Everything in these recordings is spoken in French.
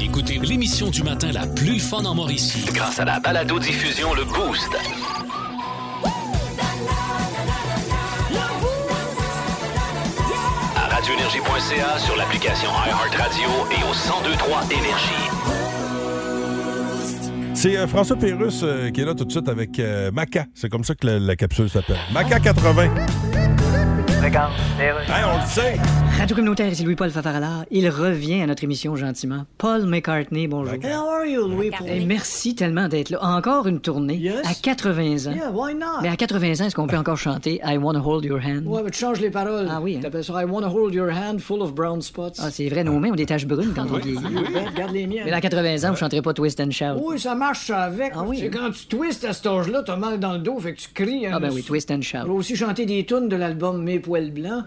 Écoutez l'émission du matin la plus fun en Mauricie. Grâce à la balado-diffusion Le Boost. À radioénergie.ca, sur l'application iHeartRadio et au 1023 Énergie. C'est euh, François Pérusse euh, qui est là tout de suite avec euh, Maca. C'est comme ça que la, la capsule s'appelle. Maca 80. Hey, on le sait. Radio communautaire, ici Louis-Paul Fafarala. Il revient à notre émission gentiment. Paul McCartney, bonjour. How are you, Louis? Et merci tellement d'être là. Encore une tournée. Yes. À 80 ans. Yeah, why not? Mais à 80 ans, est-ce qu'on peut encore chanter I Wanna Hold Your Hand? Ouais, mais tu changes les paroles. Ah oui, hein? T'appelles ça I wanna hold your hand full of brown spots. Ah, c'est vrai, nos mains ont des taches brunes quand on vieillit. Ben, regarde les miennes. Mais dans 80 ans, vous chanterez pas Twist and Shout. Oui, ça marche ça avec. Ah oui, C'est quand tu twistes à cet âge-là, t'as mal dans le dos, fait que tu cries. hein. Ah ben oui, Twist and Shout. aussi chanter des tunes de l'album Mes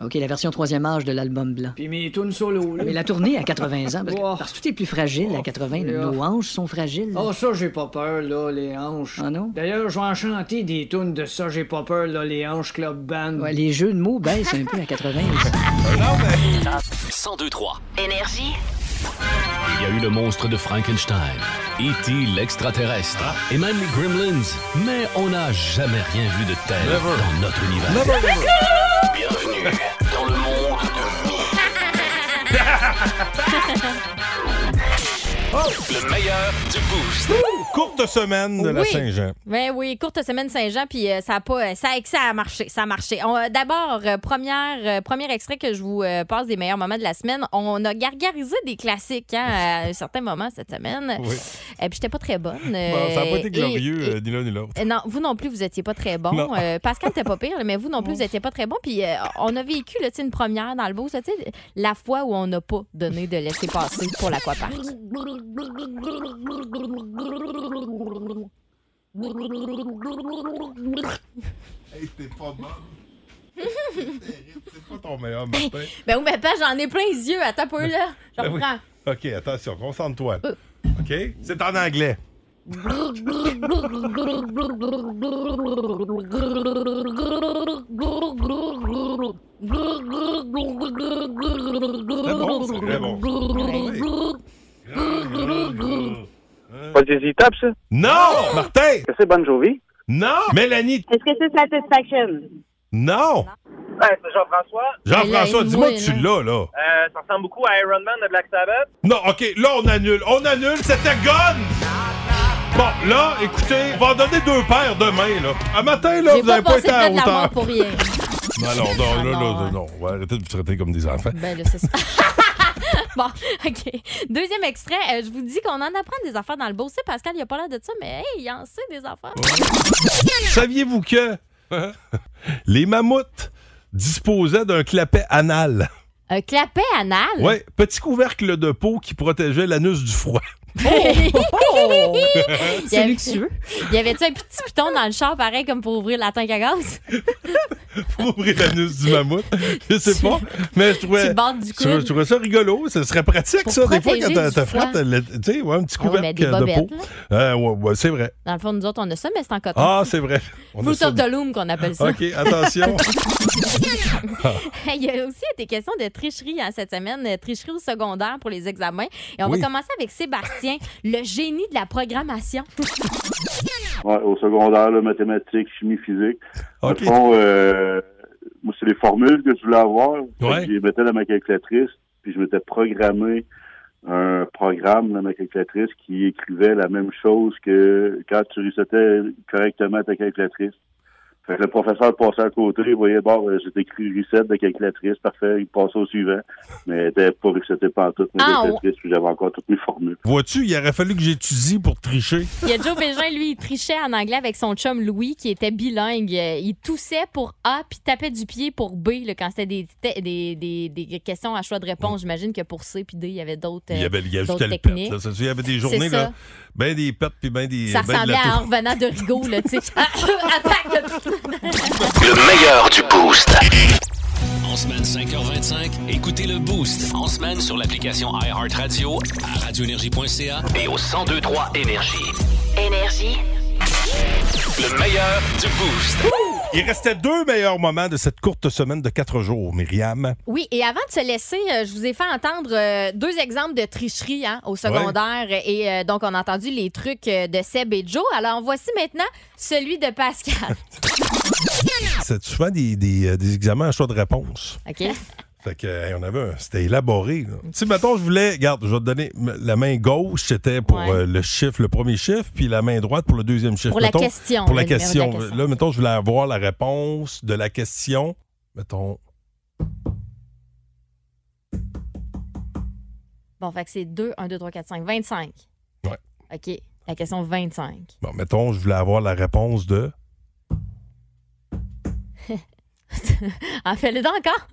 OK, la version troisième âge de l'album blanc. Puis mes tunes solo, là. Mais la tournée à 80 ans, parce que, Oh. parce que tout est plus fragile à 80. Yeah. Nos hanches sont fragiles. Ah, ça, j'ai pas peur, là, les hanches. Ah non? D'ailleurs, je vais en chanter des tunes de ça, j'ai pas peur, là, les hanches Club Band. Ouais, les jeux de mots baissent un peu à 80. aussi. 1023. Énergie. Il y a eu le monstre de Frankenstein, E.T. l'extraterrestre et même les Gremlins. Mais on n'a jamais rien vu de tel dans notre univers. Bienvenue dans le monde de Mi. Le meilleur du Boost. Courte semaine de la. Saint-Jean. Ben oui, courte semaine Saint-Jean, puis euh, ça a pas, ça, ça a marché, ça a marché. Euh, D'abord, euh, première, premier extrait que je vous passe des meilleurs moments de la semaine. On a gargarisé des classiques hein, à un certain moment cette semaine. Oui. Et puis j'étais pas très bonne. Bon, ça n'a pas été glorieux, et- ni l'un ni l'autre. Non, vous non plus, vous étiez pas très bon. Pascal n'était pas pire, mais vous non plus, vous étiez pas très bon. Puis on a vécu là, une première dans le beau, sais, la fois où on n'a pas donné de laisser passer pour l'aquapark. Hey, t'es pas bonne. C'est terrible. C'est pas ton meilleur matin. Ben oui, mais pas, j'en ai plein les yeux. Attends peu là. Je Ben oui. OK, attention, concentre-toi. OK? C'est en anglais. C'est bon, c'est très bon. Pas des tape, ça? Non! Martin! Est-ce que c'est Bon Jovi? Non! Mélanie! Est-ce que c'est Satisfaction? Non! Ouais, c'est Jean-François? Jean-François, Elle a dis-moi que tu l'as, là. Euh, ça ressemble beaucoup à Iron Man de Black Sabbath. Non, OK, là, on annule. On annule, c'était gun! Bon, là, écoutez, on va en donner deux paires demain, là. Un matin, là, J'ai vous pas n'avez pas passé été à de la mort hauteur. pour rien. Non, non, non, Ah, là, non, là, hein. non. On va arrêter de vous traiter comme des enfants. Ben là, c'est ça. bon, OK. Deuxième extrait. euh, je vous dis qu'on en apprend des affaires dans le beau. C'est Pascal, il a pas l'air de ça, mais hey, il en sait des affaires. Saviez-vous que les mammouths disposaient d'un clapet anal? Un clapet anal? Oui, petit couvercle de peau qui protégeait l'anus du froid. Il y C'est avait- luxueux. Y avait-tu un petit piton dans le char, pareil, comme pour ouvrir la tank à gaz? Pour ouvrir l'anus du mammouth. Je sais pas, mais je trouvais, du je trouvais- je trouvais ça rigolo. Ce serait pratique, Pour ça, des fois, quand t'as froid. tu sais, ouais, un petit Ah ouais, couvercle des de peau. Euh, ouais, ouais, c'est vrai. Dans le fond, nous autres, on a ça, mais c'est en coton. Ah, c'est vrai. On Fruit of the loom, qu'on appelle ça. OK, attention. Il y a aussi été question de tricherie hein, cette semaine, euh, tricherie au secondaire pour les examens. Et on Oui. va commencer avec Sébastien, le génie de la programmation. Ouais, au secondaire, là, mathématiques, chimie, physique. Dans OK. le fond, euh, moi, c'est les formules que je voulais avoir. Ouais. Je les mettais dans ma calculatrice, puis je m'étais programmé un programme dans ma calculatrice qui écrivait la même chose que quand tu resetais correctement ta calculatrice. Fait que le professeur passait à côté, il voyait, bon, euh, j'ai écrit reset de calculatrice, parfait, il passait au suivant. Mais elle était pas resetée pantoute, ma Ah, calculatrice, puis j'avais encore toutes mes formules. Vois-tu, il aurait fallu que j'étudie pour tricher. Il y a Joe Bégin, lui, il trichait en anglais avec son chum Louis, qui était bilingue. Euh, Il toussait pour A, puis tapait du pied pour B, là, quand c'était des, des, des, des questions à choix de réponse. J'imagine que pour C puis D, il y avait d'autres Il y avait, il y avait d'autres le pet. techniques. Là, Ça, il y avait des journées, là, ben des pets puis ben des. Ça ben de ressemblait la à un toux. revenant de Rigaud, là, tu sais. Attaque de Le meilleur du Boost. En semaine 5h25, écoutez le Boost. En semaine sur l'application iHeartRadio, à radioénergie.ca Et au 1023 Énergie. Énergie. Le meilleur du Boost. Il restait deux meilleurs moments de cette courte semaine de quatre jours, Myriam. Oui, et avant de se laisser, euh, je vous ai fait entendre euh, deux exemples de tricherie hein, au secondaire. Et euh, donc, on a entendu les trucs de Seb et Joe. Alors, voici maintenant celui de Pascal. C'est souvent des, des, des examens à choix de réponse. OK? Fait que, hey, on avait un- C'était élaboré. là. Tu sais, mettons, je voulais. Regarde, je vais te donner. m- La main gauche, c'était pour Ouais. euh, le chiffre, le premier chiffre, puis la main droite pour le deuxième chiffre. Pour la Mettons, question, Pour la le numéro de la question. question. Là, mettons, je voulais avoir la réponse de la question. Mettons. Bon, fait que c'est 2, 1, 2, 3, 4, 5, 25. Ouais. OK. La question 25. Bon, mettons, je voulais avoir la réponse de? En fais-le donc encore.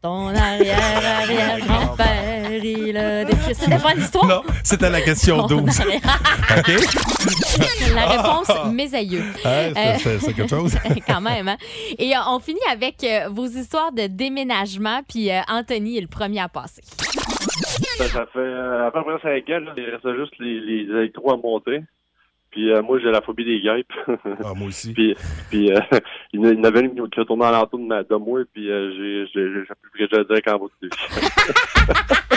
Ton arrière-arrière-grand-père, il a décrit. C'était pas l'histoire? Non, c'était la question Ton 12. arrière- OK? La réponse, Ah. mes aïeux. Hein, c'est- Euh, quelque chose. Quand même, hein? Et euh, on finit avec euh, vos histoires de déménagement, puis euh, Anthony est le premier à passer. Ça, ça fait à peu près 5 ans, là, il restait juste les, les électros à monter. Puis euh, moi, j'ai la phobie des guêpes. Ah, moi aussi. puis puis euh, il y en a- avait une qui retournait à l'entour de, ma- de moi, puis euh, j'ai j'ai j'ai plus que je direct en bas de.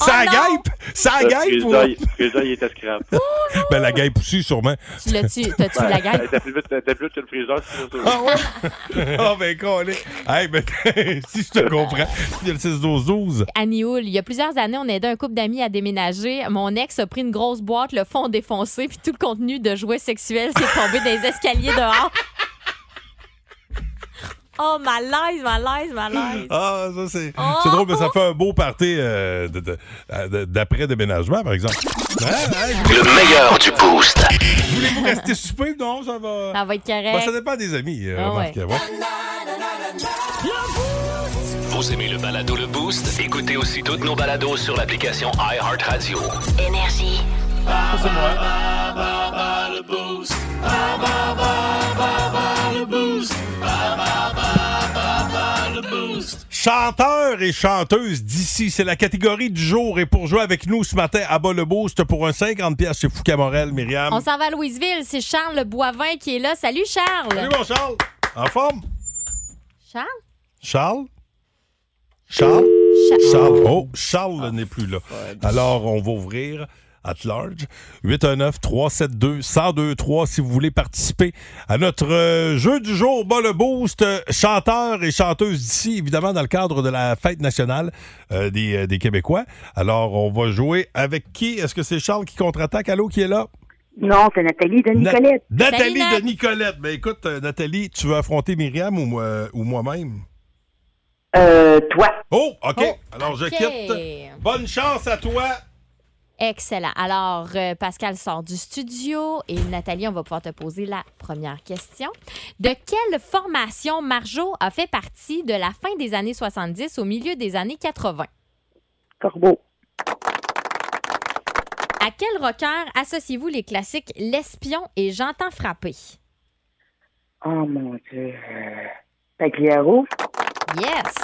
Ça Oh guêpe! Ça guêpe! ou- il- le frigidaire, il était scrap. Ben, la guêpe aussi, sûrement. Tu l'as-tu, t'as-tu la gueule? était plus plus vite que le frigidaire, c'est. Ah ouais? Ah ben con, Hey, ben, si je te comprends, il y a le 6-12-12. Annie Hull, il y a plusieurs années, on a aidé un couple d'amis à déménager. Mon ex a pris une grosse boîte, le fond défoncé, puis tout le contenu de jouets sexuels s'est tombé des escaliers dehors. Oh, malaise, malaise, malaise. Ah, ça, c'est Oh! c'est drôle, mais ça fait un beau party euh, d'après-déménagement, par exemple. Hein, hein, Le meilleur du boost. Voulez-vous rester souper? Non, ça va. Ça va être correct. ça dépend des amis, euh, Ah ouais. ouais. Vous aimez le balado Le Boost? Écoutez aussi toutes nos balados sur l'application iHeartRadio. Énergie. Chanteurs et chanteuses d'ici, c'est la catégorie du jour. Et pour jouer avec nous ce matin à bas le pour un 50 pièces chez Fouca Morel, Myriam. On s'en va à Louisville. C'est Charles Boivin qui est là. Salut, Charles. Salut mon Charles. En forme? Charles? Charles? Charles? Cha- Charles. Oh, Charles n'est plus là. Alors, on va ouvrir at large. 819-372-1023 si vous voulez participer à notre euh, jeu du jour, bas le boost, euh, chanteurs et chanteuses d'ici, évidemment dans le cadre de la fête nationale euh, des, des Québécois. Alors, on va jouer avec qui? Est-ce que c'est Charles qui contre-attaque? Allô, qui est là? Non, c'est Nathalie de Na- Nicolette. Nathalie Salut, de Nicolette. Ben écoute, Nathalie, tu veux affronter Myriam ou, moi- ou moi-même? Euh, toi. Oh, OK. Oh, Alors, je quitte. Bonne chance à toi. Excellent. Alors, euh, Pascal sort du studio et Nathalie, on va pouvoir te poser la première question. De quelle formation Marjo a fait partie de la fin des années 70 au milieu des années 80? Corbeau. À quel rocker associez-vous les classiques L'Espion et J'entends frapper? Oh mon Dieu. Euh, Pagliaro? Yes!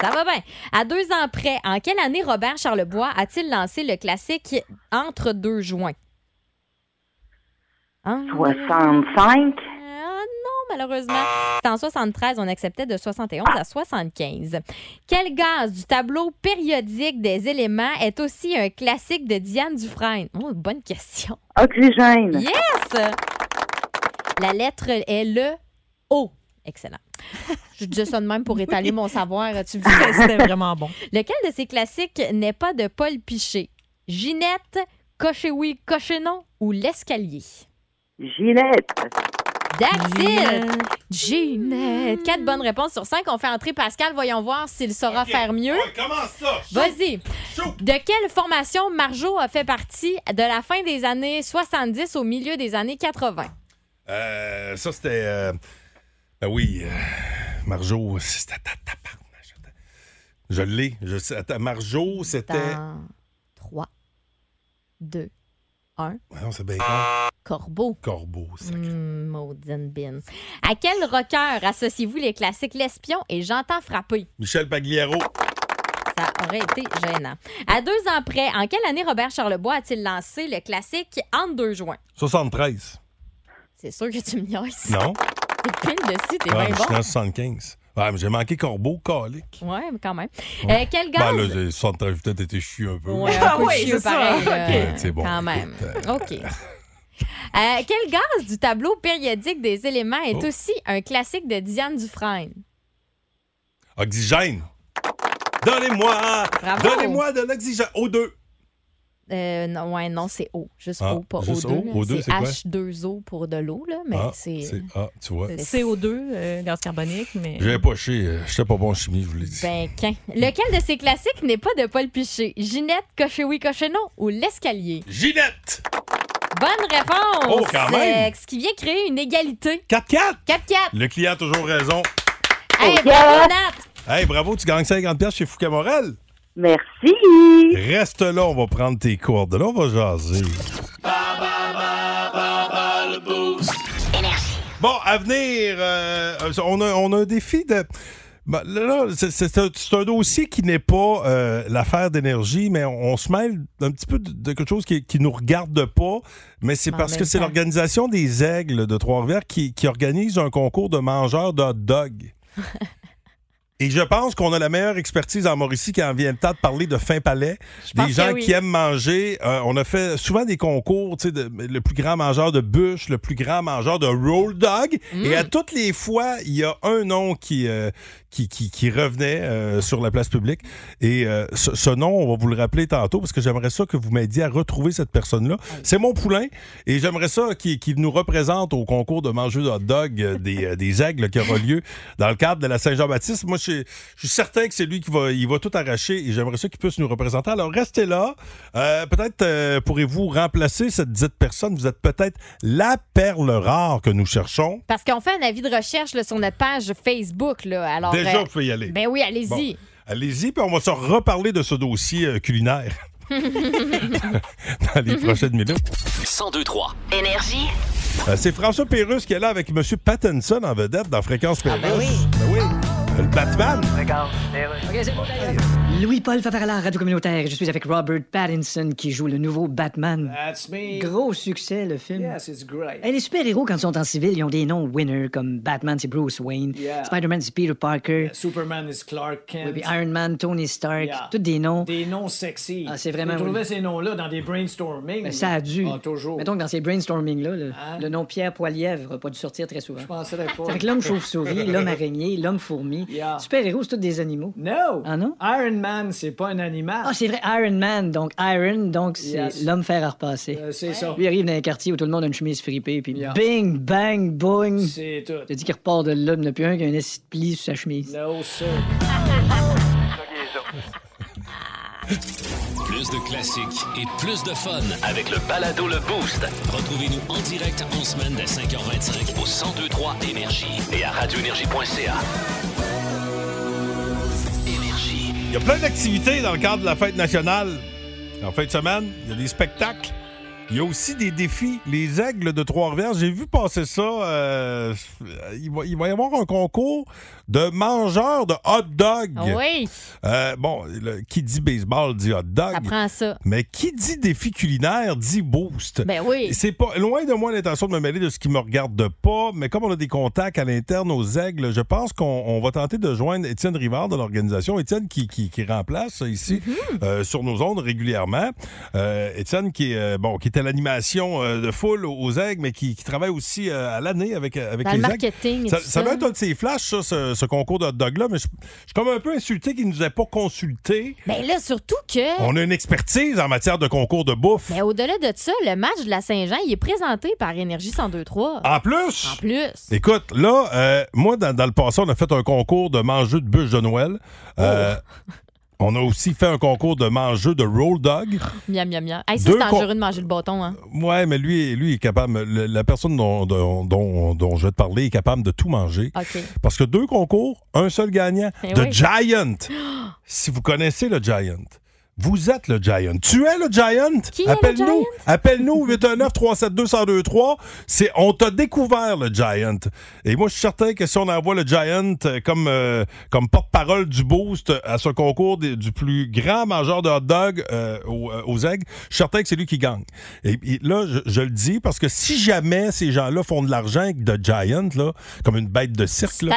Ça va bien. À deux ans près, en quelle année Robert Charlebois a-t-il lancé le classique Entre deux joints? Hein? 65. Ah non, malheureusement. C'est en 73, on acceptait de 71 à 75. Quel gaz du tableau périodique des éléments est aussi un classique de Diane Dufresne? Oh, bonne question. Oxygène. Yes! La lettre est le O. Excellent. Je disais ça de même pour étaler mon savoir. Tu vois. C'était vraiment bon. Lequel de ces classiques n'est pas de Paul Piché? Ginette, Cocher oui, Cocher non ou L'escalier? Gillette. That's it! Ginette. Quatre bonnes réponses sur cinq. On fait entrer Pascal. Voyons voir s'il saura faire mieux. Ouais, commence ça. Vas-y. De quelle formation Marjo a fait partie de la fin des années 70 au milieu des années 80? Euh, ça, c'était. euh, ben oui, euh, Marjo, c'était. Je l'ai. Je. Attends, Marjo, c'était. Dans 3, 2, 1. Ouais, non, c'est bien con. Corbeau. Corbeau, ça. Hum, maudine bin. À quel rocker associez-vous les classiques L'Espion et J'entends frapper? Michel Pagliaro. Ça aurait été gênant. À deux ans près, en quelle année Robert Charlebois a-t-il lancé le classique Entre deux joints? 73. C'est sûr que tu me niaises. Non? T'es pile dessus, t'es Ah, bien je suis bon. en 75. Ouais, mais j'ai manqué Corbeau, calique. Ouais, mais quand même. Euh, quel gaz? Ben là, j'ai 73, j'ai peut-être été chieux un peu. Ouais, Ah un peu oui, chieux, pareil. Ok. là. Ouais, c'est bon, Quand même. écoute, euh, OK. Euh, quel gaz du tableau périodique des éléments est Oh. aussi un classique de Diane Dufresne? Oxygène. Donnez-moi, donnez-moi de l'oxygène. O2. Euh, non, ouais, non, c'est O. Juste Ah, O, pas juste O2. O? O2, c'est quoi? H2O pour de l'eau, là, mais ah, c'est... Ah, tu vois. c'est- CO2, euh, gaz carbonique, mais. J'avais pas chier. euh, J'étais pas bon en chimie, je vous l'ai dit. Ben, qu'un. Lequel de ces classiques n'est pas de Paul Piché? Ginette, Cocher-oui, Cocher-non ou L'escalier? Ginette! Bonne réponse! Oh, quand même! Euh, ce qui vient créer une égalité. 4-4! 4-4. Le client a toujours raison. Hey, bravo, Nat! Hey, bravo, tu gagnes 50$ piastres chez Fouquet Morel. Merci. Reste là, on va prendre tes coordonnées, on va jaser. Bon, à venir, euh, on, a, on a un défi de. Ben, là, là, c'est- c'est un, c'est un dossier qui n'est pas euh, l'affaire d'énergie, mais on, on se mêle un petit peu de, de quelque chose qui, qui nous regarde pas. Mais c'est En parce que c'est l'organisation des Aigles de Trois-Rivières qui, qui organise un concours de mangeurs de hot dog. Et je pense qu'on a la meilleure expertise en Mauricie quand vient le temps de parler de fin palais. Des gens oui. qui aiment manger. Euh, on a fait souvent des concours, tu sais, de- le plus grand mangeur de bûche, le plus grand mangeur de roll dog. Mm. Et à toutes les fois, il y a un nom qui, euh, qui, qui, qui revenait euh, sur la place publique. Et euh, ce, ce nom, on va vous le rappeler tantôt parce que j'aimerais ça que vous m'aidiez à retrouver cette personne-là. C'est mon poulain. Et j'aimerais ça qu'il nous représente au concours de manger de hot dog euh, des, des aigles qui aura lieu dans le cadre de la Saint-Jean-Baptiste. Moi, je suis- je suis certain que c'est lui qui va, il va tout arracher et j'aimerais ça qu'il puisse nous représenter. Alors, restez là. Euh, peut-être pourrez-vous remplacer cette dite personne? Vous êtes peut-être la perle rare que nous cherchons. Parce qu'on fait un avis de recherche là, sur notre page Facebook. Là. Alors, Déjà, vous pouvez y aller. Ben oui, allez-y. Bon. Allez-y, puis on va se reparler de ce dossier euh, culinaire dans les prochaines minutes. 1023. Énergie. Euh, c'est François Pérusse qui est là avec M. Pattinson en vedette dans Fréquence Pérusse. ben oui. Ben oui. Le Batman. Louis-Paul Favarala, Radio Communautaire. Je suis avec Robert Pattinson qui joue le nouveau Batman. That's me. Gros succès, le film. Yes, it's great. Hey, les super-héros, quand ils sont en civil, ils ont des noms winners, comme Batman, c'est Bruce Wayne. Yeah. Spider-Man, c'est Peter Parker. Superman is Clark Oui, Kent. puis Iron Man, Tony Stark. Yeah. Tous des noms. Des noms sexy. Ah, c'est vraiment trouvé oui. ces noms-là dans des brainstorming. Ben, ça a dû. Ah, toujours. Mettons que dans ces brainstorming-là, le, Hein? le nom Pierre Poilièvre n'a pas dû sortir très souvent. Je penserais pas. C'est avec l'homme chauve-souris, l'homme araignée, l'homme fourmi. Yeah. Super-héros, c'est tous des animaux. No! Ah non? Iron Man, c'est pas un animal. Ah, c'est vrai, Iron Man. Donc, Iron, donc, c'est Yes. l'homme fer à repasser. Euh, c'est ça. Lui arrive dans un quartier où tout le monde a une chemise fripée, puis Yeah. bing, bang, boing. C'est tout. T'as dit qu'il repart de là, il n'y en a plus un qui a un esti de pli sur sa chemise. No, sir. Plus de classiques et plus de fun avec le balado Le Boost. Retrouvez-nous en direct en semaine dès 5h25 au 1023 Énergie et à radioénergie.ca. Il y a plein d'activités dans le cadre de la fête nationale. En fin de semaine, il y a des spectacles. Il y a aussi des défis. Les aigles de Trois-Rivières, j'ai vu passer ça. euh, il, va, il va y avoir un concours de mangeurs de hot dog. Ah Oui, Euh, bon, le- qui dit baseball dit hot dog. ça prend ça. Mais qui dit défi culinaire dit boost. Ben oui. C'est pas loin de moi l'intention de me mêler de ce qui me regarde pas, mais comme on a des contacts à l'interne aux aigles, je pense qu'on on va tenter de joindre Étienne Rivard de l'organisation. Étienne qui, qui, qui remplace ici Mm-hmm. euh, sur nos ondes régulièrement. Étienne qui est bon, qui était à l'animation euh, de foule aux aigles, mais qui, qui travaille aussi euh, à l'année avec, avec Dans les le marketing et Ça, tout ça ça. va être un de ses flashs, ça, ce, ce concours de hot dog-là, mais je, je suis comme un peu insulté qu'il nous ait pas consulté. Ben là, surtout que. On a une expertise en matière de concours de bouffe. Mais au-delà de ça, le match de la Saint-Jean, il est présenté par Énergie 1023. En plus, En plus. écoute, là, euh, moi, dans, dans le passé, on a fait un concours de mangeux de bûche de Noël. Euh, Oh. On a aussi fait un concours de mangeux de roll dog. Miam, miam, miam. Hey, ça, c'est dangereux de manger le bâton, hein. Ouais, mais lui, lui est capable. le- la personne dont, dont, dont- dont je vais te parler est capable de tout manger. OK. Parce que deux concours, un seul gagnant. Eh The oui. Giant. si vous connaissez le Giant, Vous êtes le Giant. Tu es le Giant? Le Appelle-nous. Giant? Appelle-nous 819-372-1023. C'est On t'a découvert le Giant. Et moi, je suis certain que si on envoie le Giant euh, comme, euh, comme porte-parole du Boost à ce concours des- du plus grand mangeur de hot dog euh, aux, euh, aux aigles, je suis certain que c'est lui qui gagne. Et, et là, je, je le dis parce que si jamais ces gens-là font de l'argent avec The Giant, là, comme une bête de cirque, là,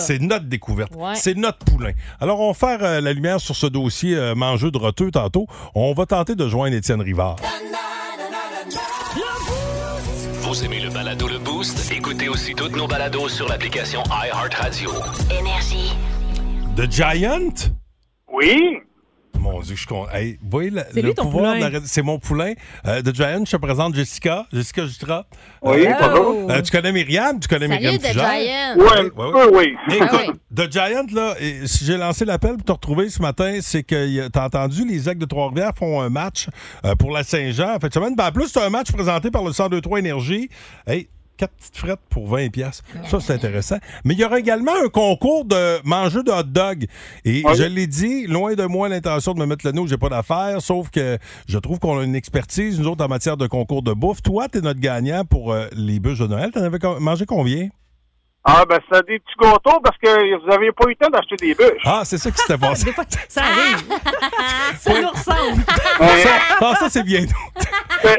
C'est notre découverte. Ouais. C'est notre poulain. Alors, on va faire euh, la lumière sur ce dossier mangeux de roteux tantôt. On va tenter de joindre Étienne Rivard. Vous aimez le balado Le Boost? Écoutez aussi toutes nos balados sur l'application iHeartRadio. Énergie. The Giant? Oui. Mon Dieu, je suis content. Hey, voyez le, C'est le lui, ton pouvoir poulain. de la- C'est mon poulain. Euh, The Giant, je te présente Jessica. Jessica Jutra. Oui, Euh, bonjour. euh, tu connais Myriam? Tu connais Salut, Myriam The Fugère? Giant. Ouais, Ouais, oui, oui. Écoute, Ah oui. The Giant, là, et si j'ai lancé l'appel pour te retrouver ce matin, c'est que t'as entendu, les Aigles de Trois-Rivières font un match euh, pour la Saint-Jean. En fait, semaine, ben, en plus, c'est un match présenté par le 1023 Énergie. Hey, quatre petites frettes pour 20 pièces. Ça, c'est intéressant. Mais il y aura également un concours de manger de hot dog. Et Oui. je l'ai dit, loin de moi l'intention de me mettre le nez où j'ai pas d'affaires, sauf que je trouve qu'on a une expertise, nous autres, en matière de concours de bouffe. Toi, t'es notre gagnant pour euh, les bûches de Noël. T'en avais mangé combien? Ah, ben, c'est des petits gâteaux parce que vous n'aviez pas eu le temps d'acheter des bûches. Ah, c'est ça qui s'était passé. Des fois, ça arrive. ça nous ressemble. Ah, ça, c'est bien.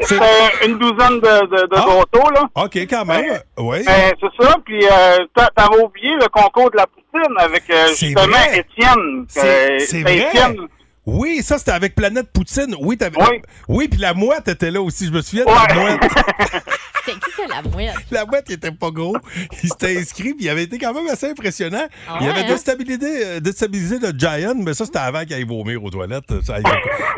C'est une douzaine de, de, de Ah. gâteaux, là. OK, quand même. Oui. Ben, c'est ça. Puis, euh, t'a- t'avais oublié le concours de la poutine avec euh, justement vrai. Étienne. C'est Euh, c'est vrai. Étienne. Oui, ça, c'était avec Planète Poutine. Oui, t'avais- Oui. oui puis la mouette était là aussi. Je me souviens de la Ouais. mouette. C'est qui, c'est la mouette? La mouette, il était pas gros. Il s'était inscrit, puis il avait été quand même assez impressionnant. Ah il ouais, avait hein? déstabilisé, euh, déstabilisé le Giant, mais ça, c'était avant qu'il aille vomir aux toilettes. Ça, il-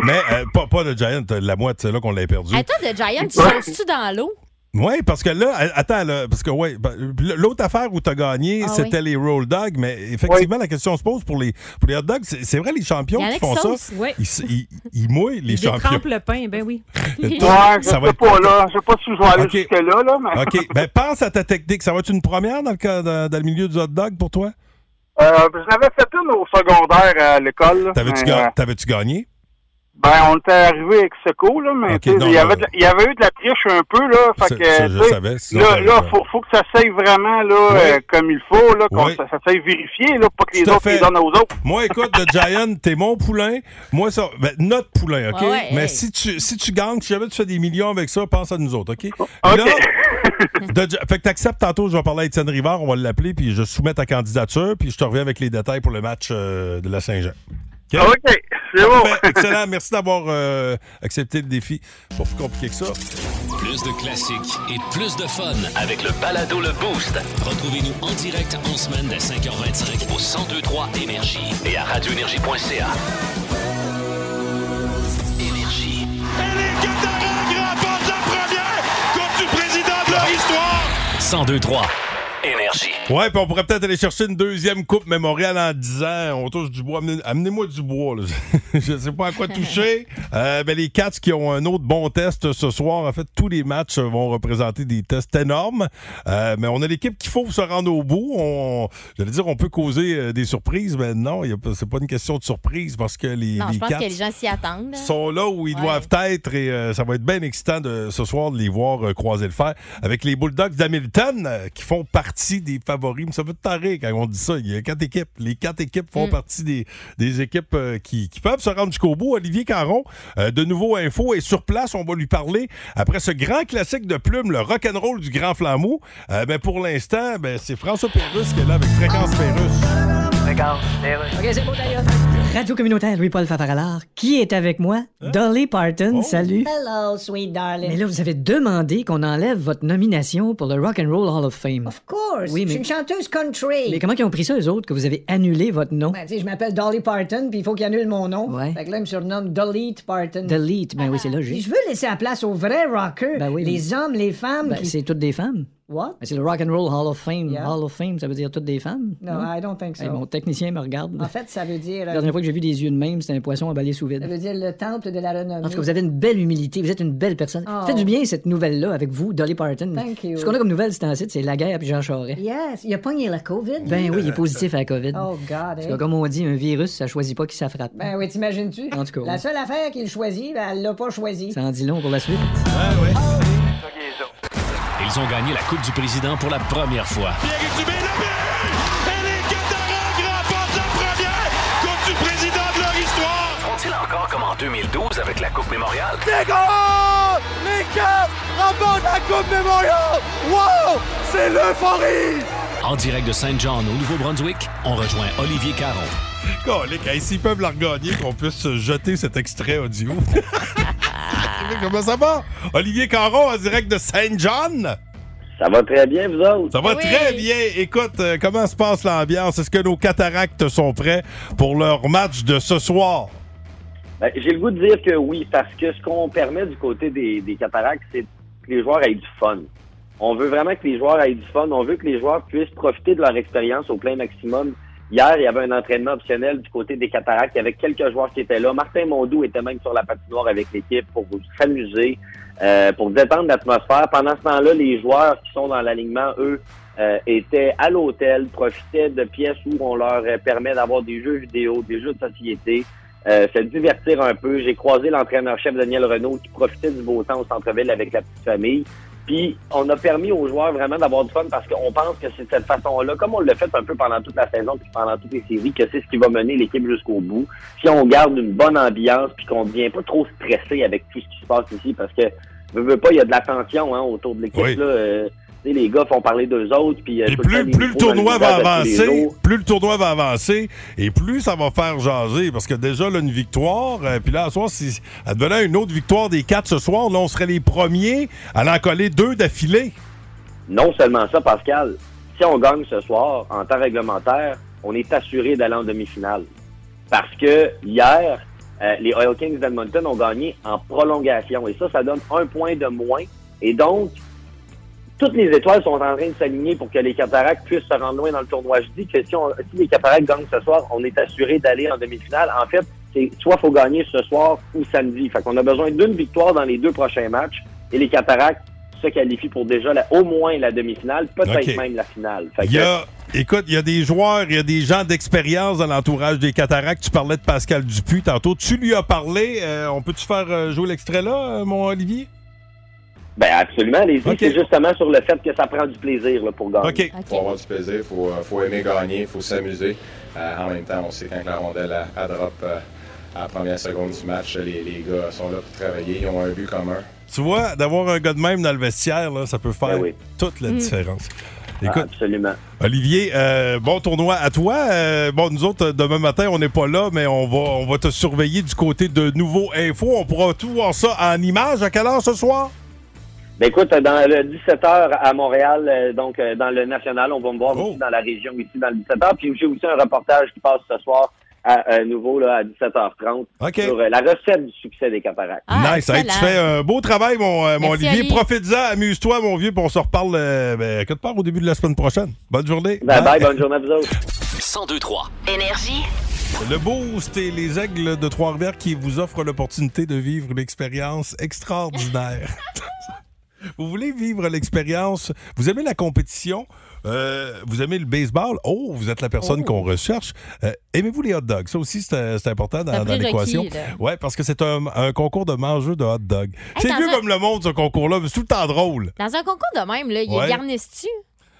mais euh, pas, pas le Giant, la mouette, c'est là qu'on l'a perdu. Hey, toi, The Giant, tu sauces-tu dans l'eau? Oui, parce que là, attends, là, parce que ouais, ben, l'autre affaire où tu as gagné, Ah c'était les roll dogs, mais effectivement, la question se pose pour les, pour les hot dogs. C'est vrai, les champions qui font ça, oui. ils, ils- ils mouillent les champions. détrempe le pain, ben oui. Ouais, je ça va sais être- pas, là. Je sais pas si je vais aller jusque-là, là. Mais... OK, ben pense à ta technique. Ça va être une première dans le, cas- dans, dans le milieu du hot dog pour toi? Euh, je l'avais fait une au secondaire à l'école. T'avais-tu euh, t'avais-tu gagné? Ben, on était arrivé avec Seco, là, mais non, il, y avait là- de la- il y avait eu de la triche un peu, là. Fait que, ça, je savais, sinon là, là, faut, faut que ça s'aille vraiment, là, Oui. euh, comme il faut, là, qu'on Oui. ça, ça s'aille vérifier, là, pas que les autres fait. les donnent aux autres. Moi, écoute, le Giant, t'es mon poulain. Moi, ça, ben, notre poulain, OK? Ouais, ouais, Mais hey. si tu, si tu gagnes, si jamais tu fais des millions avec ça, pense à nous autres, OK? OK. Là, de- fait que t'acceptes tantôt, je vais parler à Étienne Rivard, on va l'appeler, puis je soumets ta candidature, puis je te reviens avec les détails pour le match euh, de la Saint-Jean. OK? OK, c'est bon. Parfait, excellent. Merci d'avoir euh, accepté le défi. C'est pas plus compliqué que ça. Plus de classiques et plus de fun avec le balado Le Boost. Retrouvez-nous en direct en semaine dès 5h25 au 1023 Énergie et à radioénergie.ca. Énergie. Coupe du président de leur histoire! 1023 Énergie. Ouais, puis on pourrait peut-être aller chercher une deuxième Coupe mémoriale en 10 ans. On touche du bois. Amenez- Amenez-moi du bois. Là. Je sais pas à quoi toucher. Euh, ben, les Cats qui ont un autre bon test ce soir. En fait, tous les matchs vont représenter des tests énormes. Euh, mais on a l'équipe qu'il faut pour se rendre au bout. On, J'allais dire, on peut causer euh, des surprises, mais non, c'est pas une question de surprise parce que les, Non, les je pense Cats que les gens s'y attendent. sont là où ils Ouais. doivent être et euh, ça va être bien excitant de, ce soir de les voir euh, croiser le fer avec les Bulldogs d'Hamilton euh, qui font partie des favoris. Mais ça veut te tarrer quand on dit ça. Il y a quatre équipes. Les quatre équipes font Mm. partie des, des équipes euh, qui, qui peuvent se rendre jusqu'au bout. Olivier Caron, euh, de nouveau info et sur place, on va lui parler après ce grand classique de plume, le rock'n'roll du Grand Flambeau. Euh, ben, pour l'instant, ben, c'est François Pérusse qui est là avec Fréquence Pérusse. OK, c'est bon, d'ailleurs. Radio communautaire Louis-Paul Fafaralard. Qui est avec moi? Dolly Parton, salut. Hello, sweet darling. Mais là, vous avez demandé qu'on enlève votre nomination pour le Rock and Roll Hall of Fame. Of course. Oui, Je mais- suis une chanteuse country. Mais comment ils ont pris ça, eux autres, que vous avez annulé votre nom? Ben, tu sais, je m'appelle Dolly Parton, puis il faut qu'ils annulent mon nom. Ouais. Fait que là, ils me surnomment Delete Parton. Delete, ben oui, c'est logique. je veux laisser la place aux vrais rockers. Ben oui, les hommes, les femmes. Ben, qui... c'est toutes des femmes. What? Ben, C'est le Rock and Roll Hall of Fame. Yeah. Hall of Fame, ça veut dire toutes des femmes? No, I don't think so. Hey, mon technicien me regarde. En fait, ça veut dire. La euh, dernière fois que j'ai vu des yeux de même, c'était un poisson emballé sous vide. ça veut dire le temple de la renommée. En tout cas, vous avez une belle humilité, vous êtes une belle personne. Oh. Ça fait du bien, cette nouvelle-là, avec vous, Dolly Parton. Thank you. Ce qu'on a comme nouvelle, c'est un site, c'est la guerre puis Jean Charest. Yes, il a pogné la COVID. Ben oui, il est positif à la COVID. Oh, God, Parce eh? que, comme on dit, un virus, ça choisit pas qui ça frappe. Ben oui, t'imagines-tu? En tout cas, La oui. seule affaire qu'il choisit, ben, elle l'a pas choisi. Ça en dit long pour la suite. Ils ont gagné la Coupe du Président pour la première fois. Pierre Dubé, le but! Et les Cataractes remportent la première Coupe du Président de leur histoire! Font-ils encore comme en 2012 avec la Coupe Mémoriale? Les Caps remportent la Coupe Mémorial! Wow! C'est l'euphorie! En direct de Saint John au Nouveau-Brunswick, on rejoint Olivier Caron. Colique, hey, s'ils peuvent la regagner, qu'on puisse se jeter cet extrait audio. Comment ça va? Olivier Caron en direct de Saint John. Ça va très bien, vous autres? Ça va très bien. Écoute, euh, comment se passe l'ambiance? Est-ce que nos cataractes sont prêts pour leur match de ce soir? Ben, J'ai le goût de dire que oui, parce que ce qu'on permet du côté des, des cataractes, c'est que les joueurs aient du fun. On veut vraiment que les joueurs aient du fun. On veut que les joueurs puissent profiter de leur expérience au plein maximum. Hier, il y avait un entraînement optionnel du côté des cataractes. Il y avait quelques joueurs qui étaient là. Martin Mondou était même sur la patinoire avec l'équipe pour s'amuser, euh, pour détendre l'atmosphère. Pendant ce temps-là, les joueurs qui sont dans l'alignement, eux, euh, étaient à l'hôtel, profitaient de pièces où on leur permet d'avoir des jeux vidéo, des jeux de société, euh, se divertir un peu. J'ai croisé l'entraîneur-chef Daniel Renault qui profitait du beau temps au centre-ville avec la petite famille. Puis on a permis aux joueurs vraiment d'avoir du fun parce qu'on pense que c'est de cette façon-là, comme on l'a fait un peu pendant toute la saison puis pendant toutes les séries, que c'est ce qui va mener l'équipe jusqu'au bout. Si on garde une bonne ambiance puis qu'on ne devient pas trop stressé avec tout ce qui se passe ici, parce que veux, veux pas, il y a de la tension hein, autour de l'équipe. Oui. là. Euh, les gars font parler d'eux autres. Puis, euh, Et le plus, le tournoi va avancer, plus le tournoi va avancer, et plus ça va faire jaser. Parce que déjà, là, une victoire, euh, puis là, à soir, si elle devenait une autre victoire des quatre ce soir, là, on serait les premiers à en coller deux d'affilée. Non seulement ça, Pascal, si on gagne ce soir en temps réglementaire, on est assuré d'aller en demi-finale. Parce que hier, euh, les Oil Kings d'Edmonton ont gagné en prolongation. Et ça, ça donne un point de moins. Et donc, toutes les étoiles sont en train de s'aligner pour que les Cataractes puissent se rendre loin dans le tournoi. Je dis que si, on- si les Cataractes gagnent ce soir, on est assuré d'aller en demi-finale. En fait, c'est soit faut gagner ce soir ou samedi. Fait qu'on a besoin d'une victoire dans les deux prochains matchs. Et les Cataractes se qualifient pour déjà la- au moins la demi-finale, peut-être même la finale. Fait Il que- y a, écoute, il y a des joueurs, il y a des gens d'expérience dans l'entourage des cataractes. Tu parlais de Pascal Dupuis tantôt. Tu lui as parlé. Euh, on peut-tu faire euh, jouer l'extrait là, euh, mon Olivier? Ben absolument, les c'est justement sur le fait que ça prend du plaisir là, pour gagner. faut avoir du plaisir, il faut, euh, faut aimer gagner, il faut s'amuser. Euh, en même temps, on sait quand la rondelle a, a drop euh, à la première seconde du match, les, les gars sont là pour travailler, ils ont un but commun. Tu vois, d'avoir un gars de même dans le vestiaire, là, ça peut faire toute la Mm. différence. Ah, Écoute, absolument. Olivier, euh, bon tournoi à toi. Euh, bon, nous autres, demain matin, on n'est pas là, mais on va, on va te surveiller du côté de Nouveau Info. On pourra tout voir ça en images. À quelle heure ce soir? Ben écoute, dans le 17h à Montréal, euh, donc euh, dans le national, on va me voir Oh. aussi dans la région, ici dans le 17h. Puis j'ai aussi un reportage qui passe ce soir à euh, nouveau là, à 17h30 sur euh, la recette du succès des cataractes. nice. Hey, tu fais un beau travail, mon, euh, Olivier. Ali. Profites-en, amuse-toi, mon vieux, puis on se reparle euh, ben, quelque part au début de la semaine prochaine. Bonne journée. Bye bye, bonne journée à vous autres. 1023. Énergie. Le Boost et les Aigles de Trois-Rivières qui vous offrent l'opportunité de vivre une expérience extraordinaire. vous voulez vivre l'expérience, vous aimez la compétition, euh, vous aimez le baseball, oh, vous êtes la personne Oh. qu'on recherche. Euh, Aimez-vous les hot dogs? Ça aussi, c'est euh, important dans, l'équation. Ouais, parce que c'est un, un concours de mangeux de hot dogs. c'est vieux un- comme le monde, ce concours-là, mais c'est tout le temps drôle. Dans un concours de même, là, il Ouais. est garnisses-tu?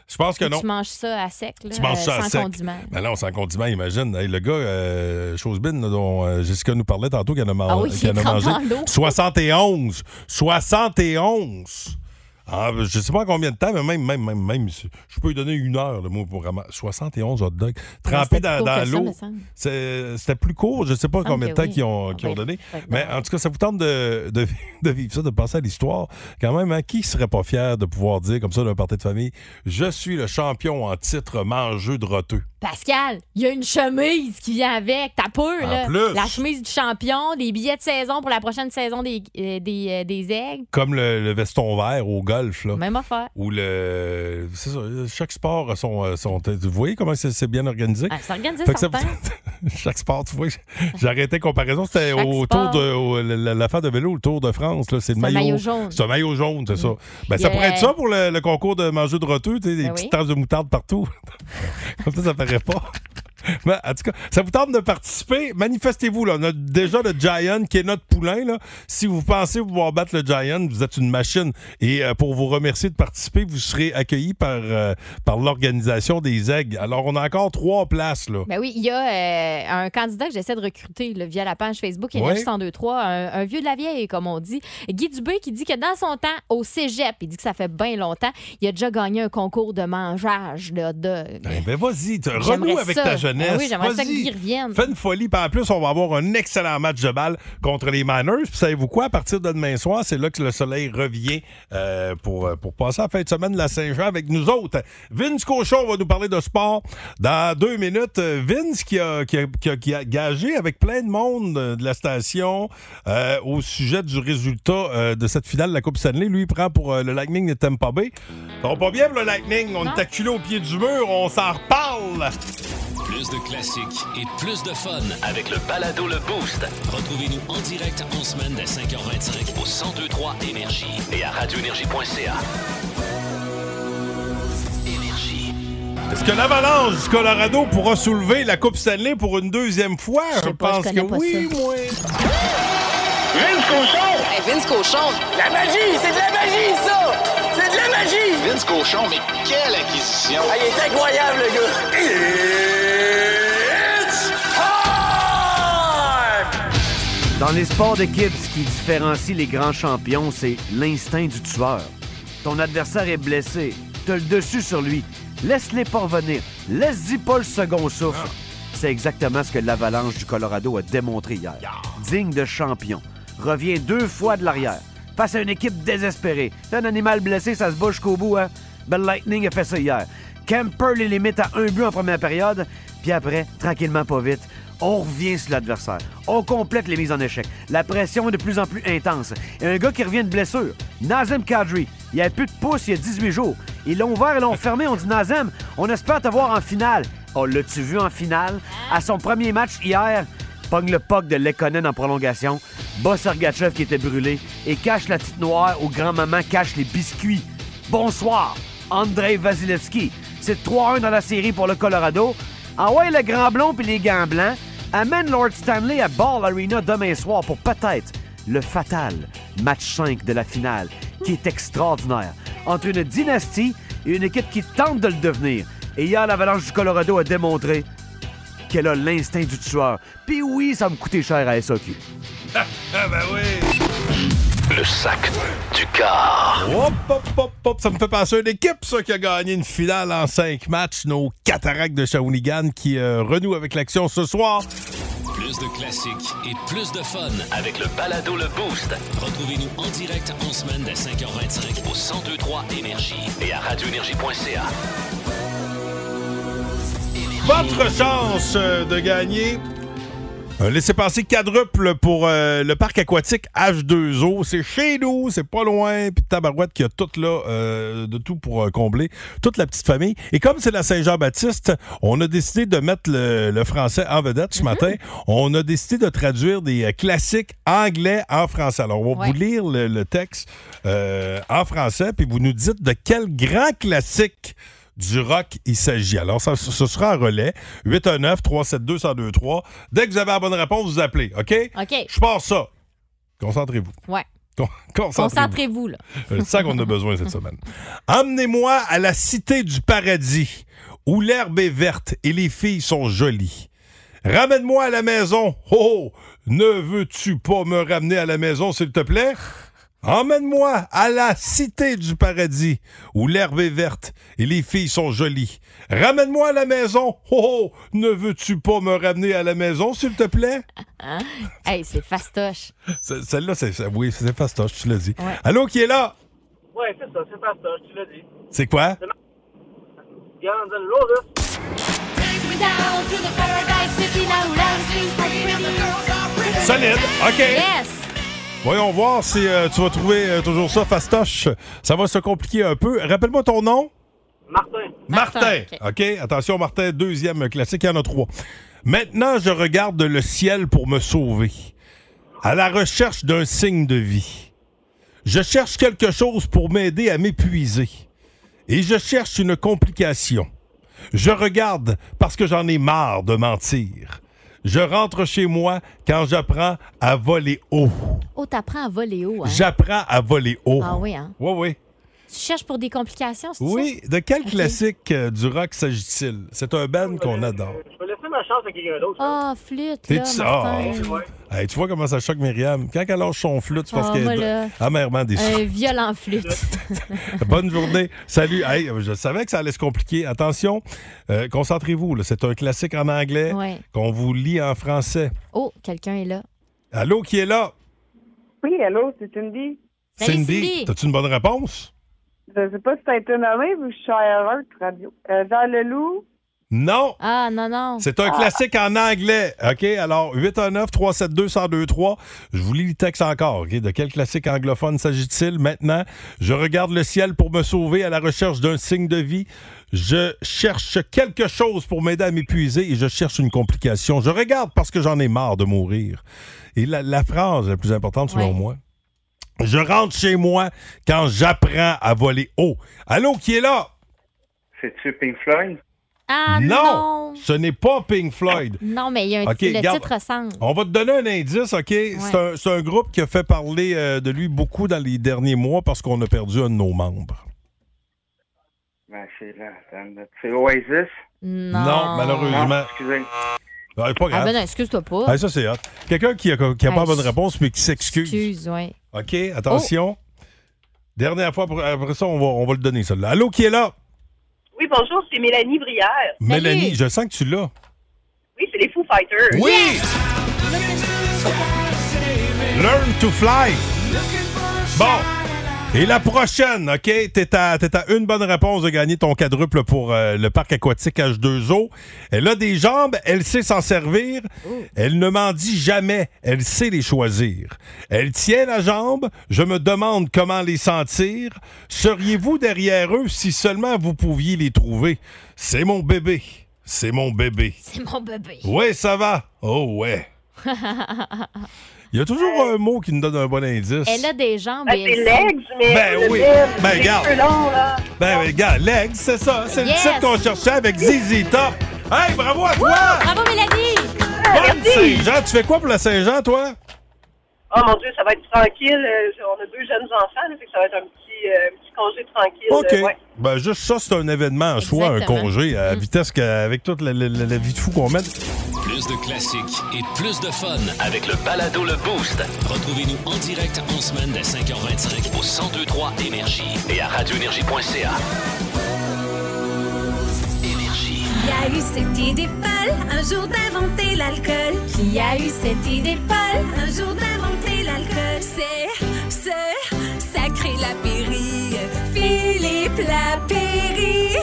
Je pense que non. Tu manges ça à sec, là, Tu manges ça euh, à sans sec. condiment. Ben non, sans condiment, imagine. Hey, le gars, euh, Chosebin, dont euh, Jessica nous parlait tantôt, qui en a, man- Ah oui, a mangé. dans l'eau. 71. 71. Ah, je sais pas combien de temps, mais même, même, même, même, je peux lui donner une heure, le mot pour vraiment. 71 hot dogs. Trempés dans, dans l'eau. C'était plus court, je sais pas combien de temps oui. qu'ils ont, qu'ils ont Ben, donné. Mais en tout cas, ça vous tente de, de, de vivre ça, de passer à l'histoire. Quand même, hein, qui serait pas fier de pouvoir dire comme ça d'un party de famille Je suis le champion en titre mangeux de roteux. Pascal, il y a une chemise qui vient avec. T'as peur, En là. plus. La chemise du champion, des billets de saison pour la prochaine saison des, euh, des, euh, des aigles. Comme le, le veston vert au golf, là. Même affaire. Ou le. C'est ça, chaque sport a son, son. Vous voyez comment c'est c'est bien organisé? Ah, c'est organisé, ça- chaque sport, tu vois, j'ai arrêté comparaison. C'était Chaque au sport. tour de. au- la- l'affaire de vélo, le Tour de France, là. C'est le C'est maillot. maillot jaune. C'est un maillot jaune, c'est ça. Ben, Il ça pourrait être ça pour le, le concours de manger de roteux, tu sais, des Ben petites oui. tasses de moutarde partout. Comme ça, ça paraît pas. Mais en tout cas, ça vous tente de participer? Manifestez-vous. Là. On a déjà le Giant qui est notre poulain. Là. Si vous pensez pouvoir battre le Giant, vous êtes une machine. Et euh, pour vous remercier de participer, vous serez accueilli par, euh, par l'organisation des aigles. Alors, on a encore trois places. Là. Ben oui, il y a euh, un candidat que j'essaie de recruter là, via la page Facebook. Énergie 1023, un, un vieux de la vieille, comme on dit. Guy Dubé qui dit que dans son temps, au cégep, il dit que ça fait bien longtemps, il a déjà gagné un concours de mangeage de hot dog. Ben, ben, vas-y, renoue avec ça. ta jeunesse. Ben oui, j'aimerais ça que Vas-y. Guy revienne. Fais une folie. Puis en plus, on va avoir un excellent match de balle contre les Miners. Puis savez-vous quoi? À partir de demain soir, c'est là que le soleil revient euh, pour, euh, pour passer la fin de semaine de la Saint-Jean avec nous autres. Vince Cochon va nous parler de sport dans deux minutes. Vince qui a, qui a, qui a- qui a gagé avec plein de monde euh, de la station euh, au sujet du résultat euh, de cette finale de la Coupe Stanley. Lui, il prend pour le Lightning de Tampa Bay. Ça va pas bien pour le Lightning. On est acculé au pied du mur. On s'en reparle. Plus de classiques et plus de fun avec le balado Le Boost. Retrouvez-nous en direct en semaine dès 5h25 au 1023 Énergie et à radioénergie.ca. Est-ce que l'Avalanche du Colorado pourra soulever la Coupe Stanley pour une deuxième fois? Je, pas, pense je que oui, ça. moi. Vince Cochon! Vince Cochon! La magie! C'est de la magie, ça! C'est de la magie! Vince Cochon, mais quelle acquisition! Ah, il est incroyable, le gars! Dans les sports d'équipe, ce qui différencie les grands champions, c'est l'instinct du tueur. Ton adversaire est blessé, t'as le dessus sur lui. Laisse-les pas revenir. Laisse-y pas le second souffle. C'est exactement ce que l'Avalanche du Colorado a démontré hier. Digne de champion. Revient deux fois de l'arrière. Face à une équipe désespérée. Un animal blessé, ça se bouge qu'au bout, hein? Ben, Lightning a fait ça hier. Kemper les limite à un but en première période, puis après, tranquillement pas vite, on revient sur l'adversaire. On complète les mises en échec. La pression est de plus en plus intense. Et un gars qui revient de blessure, Nazem Kadri, il a plus de pouce il y a 18 jours. Ils l'ont ouvert et l'ont fermé. On dit Nazem, on espère te voir en finale. Oh, l'as-tu vu en finale? À son premier match hier, pogne le puck de Lekonen en prolongation, bat Sergachev qui était brûlé et cache la petite noire où grand-maman cache les biscuits. Bonsoir, Andrei Vasilevski. C'est 3-1 dans la série pour le Colorado. Envoie le grand blond puis les gants blancs. Amène Lord Stanley à Ball Arena demain soir pour peut-être le fatal match 5 de la finale, qui est extraordinaire, entre une dynastie et une équipe qui tente de le devenir. Et hier, l'Avalanche du Colorado a démontré qu'elle a l'instinct du tueur. Puis oui, ça me coûter cher à SOQ. ah ben oui! Le sac du car. Hop, hop, hop, hop. Ça me fait penser à une équipe, ça, qui a gagné une finale en cinq matchs. Nos cataractes de Shawinigan qui euh, renouent avec l'action ce soir. Plus de classiques et plus de fun avec le balado Le Boost. Retrouvez-nous en direct en semaine dès 5h25 au 1023 Énergie et à radioénergie.ca. Votre chance euh, de gagner un laissez-passer quadruple pour euh, le parc aquatique H2O. C'est chez nous, c'est pas loin. Puis Tabarouette qui a tout là, euh, de tout pour euh, combler toute la petite famille. Et comme c'est la Saint-Jean-Baptiste, on a décidé de mettre le, le français en vedette ce matin. On a décidé de traduire des euh, classiques anglais en français. Alors, on va vous lire le, le texte euh, en français, puis vous nous dites de quel grand classique du rock il s'agit. Alors, ça, ce sera en relais. 819-372-1023. Dès que vous avez la bonne réponse, vous appelez. OK? OK. Je pars ça. Concentrez-vous. Ouais. Con- Concentrez-vous. Concentrez-vous, là. C'est ça qu'on a besoin cette semaine. Emmenez-moi à la cité du paradis, où l'herbe est verte et les filles sont jolies. Ramène-moi à la maison. Oh, oh, ne veux-tu pas me ramener à la maison, s'il te plaît? Emmène-moi à la cité du paradis, où l'herbe est verte et les filles sont jolies. Ramène-moi à la maison. Oh, oh, ne veux-tu pas me ramener à la maison, s'il te plaît? Hein? Hey, c'est fastoche. Ce- Celle-là, c'est, c'est- oui, c'est fastoche, tu l'as dit. Ouais. Allô, qui est là? Ouais, c'est ça, c'est ça, tu l'as dit. C'est quoi? Guns N' Roses. down to the paradise city now. Dancing for pretty. Solide. OK. Yes. Voyons voir si euh, tu vas trouver euh, toujours ça fastoche. Ça va se compliquer un peu. Rappelle-moi ton nom. Martin. Martin. Martin, OK. Attention, Martin, deuxième classique. Il y en a trois. Maintenant, je regarde le ciel pour me sauver. À la recherche d'un signe de vie. Je cherche quelque chose pour m'aider à m'épuiser. Et je cherche une complication. Je regarde parce que j'en ai marre de mentir. Je rentre chez moi quand j'apprends à voler haut. Oh, t'apprends à voler haut, hein? J'apprends à voler haut. Ah oui, hein? Oui, oui. Tu cherches pour des complications, c'est Oui, de quel classique euh, du rock s'agit-il? C'est un band qu'on adore. Je vais laisser ma chance à quelqu'un d'autre. ça? Ah, flûte, T'es- là, Martin. Hey, tu vois comment ça choque Myriam? Quand elle lâche son flûte, c'est parce Ah, qu'elle est là, amèrement déçue. Un violent flûte. Bonne journée. Salut. Hey, je savais que ça allait se compliquer. Attention, euh, concentrez-vous. là. C'est un classique en anglais Ouais. qu'on vous lit en français. Oh, quelqu'un est là. Allô, qui est là? Oui, allô, c'est Cindy. Salut, Cindy. T'as-tu une bonne réponse? Je sais pas si t'as été nommé ou je suis à Radio. Euh, Jean Leloup. Non. Ah, non, non. C'est un classique en anglais. OK? Alors, 819-372-1023. Je vous lis le texte encore. OK? De quel classique anglophone s'agit-il? Maintenant? Je regarde le ciel pour me sauver à la recherche d'un signe de vie. Je cherche quelque chose pour m'aider à m'épuiser et je cherche une complication. Je regarde parce que j'en ai marre de mourir. Et la, la phrase la plus importante, selon moi, je rentre chez moi quand j'apprends à voler haut. Allô, qui est là? C'est-tu Pink Floyd? Ah, non. non, ce n'est pas Pink Floyd. Non, mais il y a un OK, le garde- titre ressemble. On va te donner un indice, OK? C'est un, groupe qui a fait parler euh, de lui beaucoup dans les derniers mois parce qu'on a perdu un de nos membres. Ben, c'est Oasis? Non. malheureusement. Non, excusez. Ah, pas Ah, grave. ben non, excuse-toi pas. Ah, ça, c'est hot. Quelqu'un qui n'a qui a pas Ah, la bonne réponse, mais qui s'excuse. Excuse, oui. OK, attention. Dernière fois, après- après ça, on va, on va le donner, celle-là. Allô, qui est là? Oui, bonjour, c'est Mélanie Brière. Mélanie, je sens que tu l'as. Oui, c'est les Foo Fighters. Oui! Learn to fly. Bon. Et la prochaine, OK? T'es à, t'es à une bonne réponse de gagner ton quadruple pour euh, le parc aquatique H2O. Elle a des jambes, elle sait s'en servir. Elle ne m'en dit jamais, elle sait les choisir. Elle tient la jambe, je me demande comment les sentir. Seriez-vous derrière eux si seulement vous pouviez les trouver? C'est mon bébé. C'est mon bébé. C'est mon bébé. Ouais, ça va. Oh, ouais. Il y a toujours un mot qui nous donne un bon indice. Elle a des jambes Ben, et c'est legs, mais. Ben oui. Ben, les regarde. Ben, ben, regarde, Legs, c'est ça. C'est Yes. le titre qu'on cherchait avec ZZ Top. Hey, bravo à toi! Bravo, Mélanie! Bonne Saint-Jean. Tu fais quoi pour la Saint-Jean, toi? Oh mon Dieu, ça va être tranquille. Euh, On a deux jeunes enfants, là, fait que ça va être un petit, euh, petit congé tranquille. OK. euh, ouais. Ben, juste ça, c'est un événement en soi, un congé à vitesse qu'avec toute la, la- la- la vie de fou qu'on mène. Plus de classiques et plus de fun avec le balado Le Boost. Retrouvez-nous en direct en semaine dès 5h25 au 1023 Énergie et à radioénergie.ca. Énergie. Qui a eu cette idée folle un jour d'inventer l'alcool? Qui a eu cette idée folle un jour d'inventer l'alcool? C'est, c'est, Philippe Lapéry.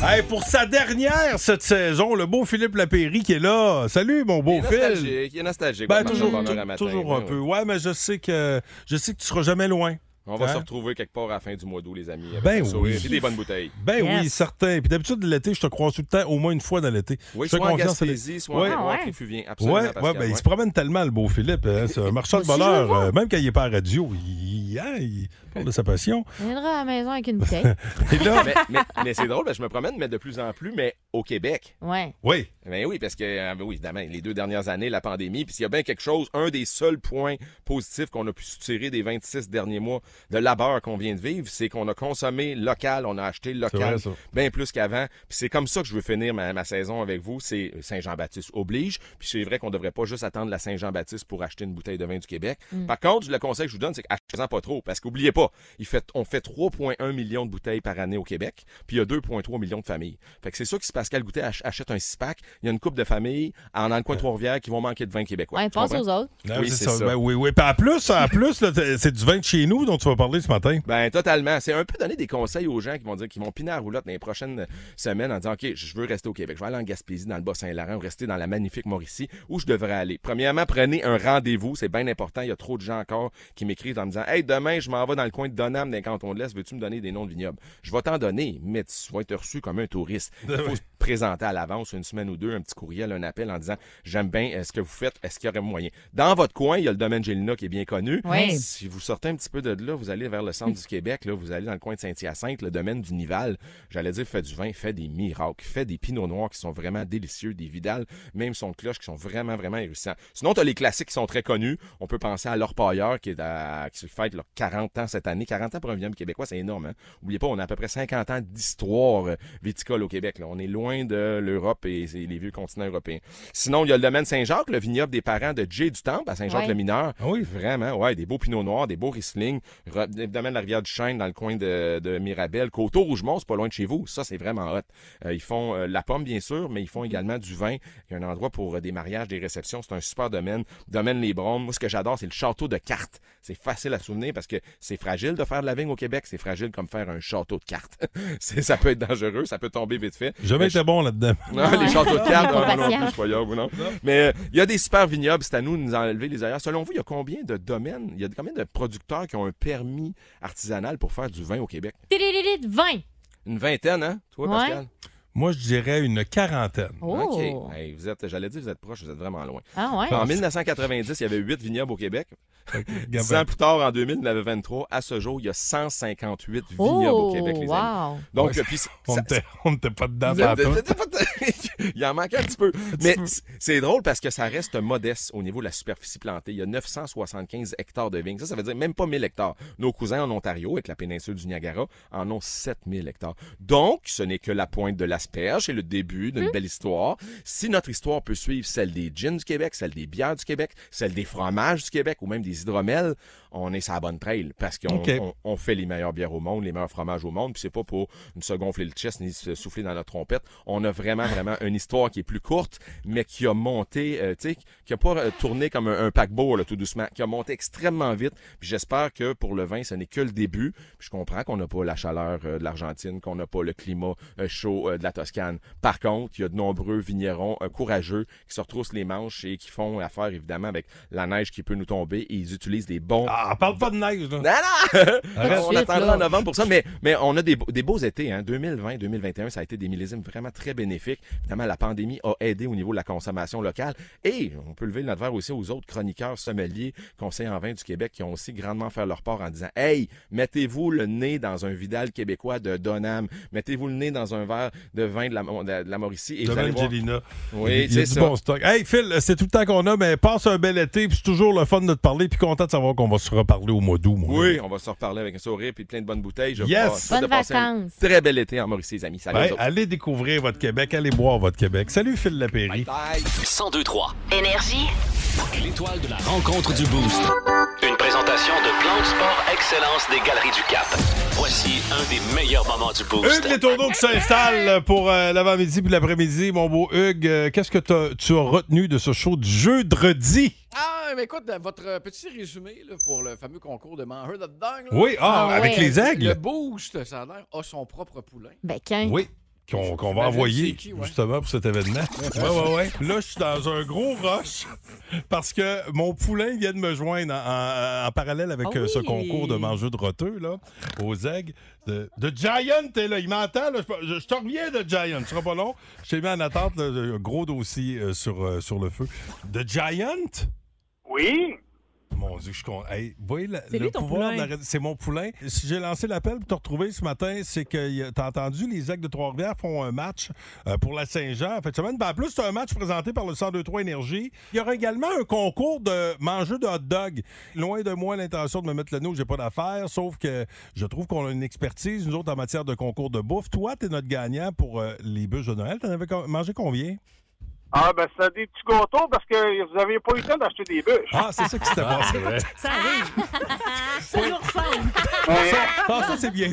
Hey, pour sa dernière cette saison, le beau Philippe Lapéry qui est là. Salut, mon beau Il est Phil. nostalgique, il est nostalgique. Ben, toujours, matin, toujours un peu. Ouais, mais je sais que je sais que tu seras jamais loin. On va Hein? se retrouver quelque part à la fin du mois d'août, les amis. Ben oui. et des bonnes bouteilles. Ben oui, certain. Puis d'habitude, l'été, je te croise tout le temps, au moins une fois dans l'été. Oui, Je fais soit en confiance à Gaspésie, soit en Ouais. Ah tréfuvien. Absolument, Ouais, ouais, ben, il ouais. se promène tellement, le beau Philippe. hein. C'est un marchand de bonheur. euh, même quand il n'est pas à radio, il, hein, il parle de sa passion. On viendra à la maison avec une bouteille. Et là, mais mais- mais c'est drôle, parce que je me promène, mais de plus en plus, mais au Québec. Ouais. oui. Ben oui, parce que, euh, oui, évidemment, les deux dernières années, la pandémie, puis s'il y a bien quelque chose, un des seuls points positifs qu'on a pu tirer des 26 derniers mois de labeur qu'on vient de vivre, c'est qu'on a consommé local, on a acheté local bien plus qu'avant. Puis c'est comme ça que je veux finir ma, ma saison avec vous, c'est Saint-Jean-Baptiste oblige. Puis c'est vrai qu'on devrait pas juste attendre la Saint-Jean-Baptiste pour acheter une bouteille de vin du Québec. Mm. Par contre, le conseil que je vous donne, c'est achetez-en pas trop, parce qu'oubliez pas pas. Il fait, on fait 3,1 millions de bouteilles par année au Québec, puis il y a 2,3 millions de familles. Fait que c'est sûr que si Pascal Goûter ach- achète un six-pack, il y a une couple de familles en dans le coin de Trois-Rivières qui vont manquer de vin québécois. Ouais, pense aux autres. Oui, c'est ça. ça. Ben oui, oui. Puis en plus, en plus c'est du vin de chez nous dont tu vas parler ce matin. Ben totalement. C'est un peu donner des conseils aux gens qui vont dire qu'ils vont piner à la roulotte dans les prochaines semaines en disant OK, je veux rester au Québec, je vais aller en Gaspésie, dans le Bas-Saint-Laurent, ou rester dans la magnifique Mauricie, où je devrais aller. Premièrement, prenez un rendez-vous, c'est bien important. Il y a trop de gens encore qui m'écrivent en me disant Hey, demain, je m'en vais dans le coin de Donham, dans le canton de l'Est, veux-tu me donner des noms de vignobles? Je vais t'en donner, mais tu vas être reçu comme un touriste. Il faut présenter à l'avance, une semaine ou deux, un petit courriel, un appel en disant J'aime bien euh, ce que vous faites, est-ce qu'il y aurait moyen? Dans votre coin, il y a le domaine Gélina qui est bien connu. Oui. Si vous sortez un petit peu de là, vous allez vers le centre du Québec, là, vous allez dans le coin de Saint-Hyacinthe, le domaine du Nival. J'allais dire, fait du vin, fait des miracles, fait des pinots noirs qui sont vraiment délicieux, des vidales, même son cloche qui sont vraiment, vraiment hérissants. Sinon, tu as les classiques qui sont très connus. On peut penser à l'Orpailleur qui est à, qui fête leurs 40 ans cette année. 40 ans pour un vignoble québécois, c'est énorme. Hein? Oubliez pas, on a à peu près 50 ans d'histoire euh, viticole au Québec. Là. On est loin de l'Europe et les vieux continents européens. Sinon, il y a le domaine Saint-Jacques, le vignoble des parents de Jay du Temple à Saint-Jacques-le-Mineur. Ah oui. Vraiment, ouais, des beaux pinots noirs, des beaux Riesling. Le domaine de la rivière du Chêne dans le coin de, de Mirabel. Coteau Rougemont, c'est pas loin de chez vous. Ça, c'est vraiment hot. Euh, ils font euh, la pomme, bien sûr, mais ils font également du vin. Il y a un endroit pour euh, des mariages, des réceptions. C'est un super domaine. Domaine Les Bromes. Moi, ce que j'adore, c'est le château de cartes. C'est facile à souvenir parce que c'est fragile de faire de la vigne au Québec. C'est fragile comme faire un château de cartes. Ça peut être dangereux, ça peut tomber vite fait. Jamais été bon là-dedans. non, les châteaux de cartes, non, non, plus, ou non. Mais euh, il y a des super vignobles, c'est à nous de nous enlever les ailleurs. Selon vous, il y a combien de domaines, il y a combien de producteurs qui ont un permis artisanal pour faire du vin au Québec? Tiririt, 20. Une vingtaine, hein? Toi, Ouais. Pascal? Moi, je dirais une quarantaine. Oh. OK. Hey, vous êtes, j'allais dire, vous êtes proche, vous êtes vraiment loin. Ah ouais. En 1990, il y avait 8 vignobles au Québec. Dix ans plus tard, en 2000, il y en avait 23. À ce jour, il y a 158 vignobles Oh, au Québec, les amis. wow. Donc, Ouais, puis, On ça- n'était on n'était pas dedans. De- Il en manque un petit peu. Mais c'est drôle parce que ça reste modeste au niveau de la superficie plantée. Il y a 975 hectares de vignes. Ça, ça veut dire même pas 1000 hectares. Nos cousins en Ontario, avec la péninsule du Niagara, en ont 7000 hectares. Donc, ce n'est que la pointe de l'asperge et le début d'une belle histoire. Si notre histoire peut suivre celle des gins du Québec, celle des bières du Québec, celle des fromages du Québec ou même des hydromels, on est sur la bonne trail parce qu'on OK. on- on fait les meilleures bières au monde, les meilleurs fromages au monde, puis c'est pas pour nous se gonfler le chest ni se souffler dans notre trompette. On a vraiment, vraiment une histoire qui est plus courte, mais qui a monté, euh, tu sais, qui a pas euh, tourné comme un, un paquebot, là, tout doucement, qui a monté extrêmement vite. Puis j'espère que pour le vin, ce n'est que le début. Puis je comprends qu'on n'a pas la chaleur euh, de l'Argentine, qu'on n'a pas le climat euh, chaud de la Toscane. Par contre, il y a de nombreux vignerons courageux qui se retroussent les manches et qui font affaire, évidemment, avec la neige qui peut nous tomber et ils utilisent des bons Ah, parle pas de neige, là. non, non! Arrête. on attendra là. en novembre pour ça, mais, mais on a des, beaux- des beaux étés. Hein. 2020, 2021, ça a été des millésimes vraiment très bénéfiques. Évidemment, la pandémie a aidé au niveau de la consommation locale. Et on peut lever notre verre aussi aux autres chroniqueurs, sommeliers, conseillers en vin du Québec qui ont aussi grandement fait leur part en disant Hey, mettez-vous le nez dans un Vidal québécois de Donham. Mettez-vous le nez dans un verre de vin de la, de la Mauricie. Et vous allez voir-. Oui, c'est bon stock. Hey, Phil, c'est tout le temps qu'on a, mais passe un bel été, puis c'est toujours le fun de te parler, puis content de savoir qu'on va se reparler au mois d'août. mon Oui, on va se reparler avec un sourire puis plein de bonnes bouteilles. Je Yes! Bonnes vacances. Très bel été en Mauricie, les amis. Salut Ben, aux autres. allez découvrir votre Québec, allez boire votre Québec. Salut Phil Lapéry. 1023. Énergie. L'étoile de la rencontre du Boost. Une présentation de Plan de Sport Excellence des Galeries du Cap. Voici un des meilleurs moments du Boost. Hugues Les Tourneaux qui s'installe pour euh, l'avant-midi puis l'après-midi. Mon beau Hugues, euh, qu'est-ce que t'as- tu as retenu de ce show du jeudi? Ah, mais écoute, votre euh, petit résumé là, pour le fameux concours de mangeur de dog. là. Oui, ah, Ah avec ouais. les aigles. Le Boost, ça a l'air, a son propre poulain. Ben, quand? Oui, qu'on qu'on va envoyer c'est qui, ouais. justement pour cet événement. Ouais, ouais, ouais. Là, je suis dans un gros rush parce que mon poulain vient de me joindre en, en- en parallèle avec Ah euh, ce concours de mangeux de roteux, là, aux aigles. De, de Giant, t'es là, il m'entend, là. Je, je- je te reviens de Giant, ce sera pas long. Je t'ai mis en attente, là, un gros dossier euh, sur, euh, sur le feu. De Giant? Oui. Mon Dieu, je suis con. Hey, vous voyez la- C'est le lui, ton pouvoir poulain. de la- C'est mon poulain. Si j'ai lancé l'appel pour te retrouver ce matin, c'est que t'as entendu, les Aigles de Trois-Rivières font un match euh, pour la Saint-Jean. En fait, semaine, ben, en plus, c'est un match présenté par le 1023 Énergie. Il y aura également un concours de manger de hot dog. Loin de moi l'intention de me mettre le nez où j'ai pas d'affaires, sauf que je trouve qu'on a une expertise, nous autres, en matière de concours de bouffe. Toi, t'es notre gagnant pour euh, les bûches de Noël. T'en avais co- mangé combien? Ah, ben, c'est des petits gâteaux parce que vous n'aviez pas eu le temps d'acheter des bûches. Ah, c'est ça qui s'était passé. Ça arrive. Ça nous ressemble. Ah, ça, c'est bien.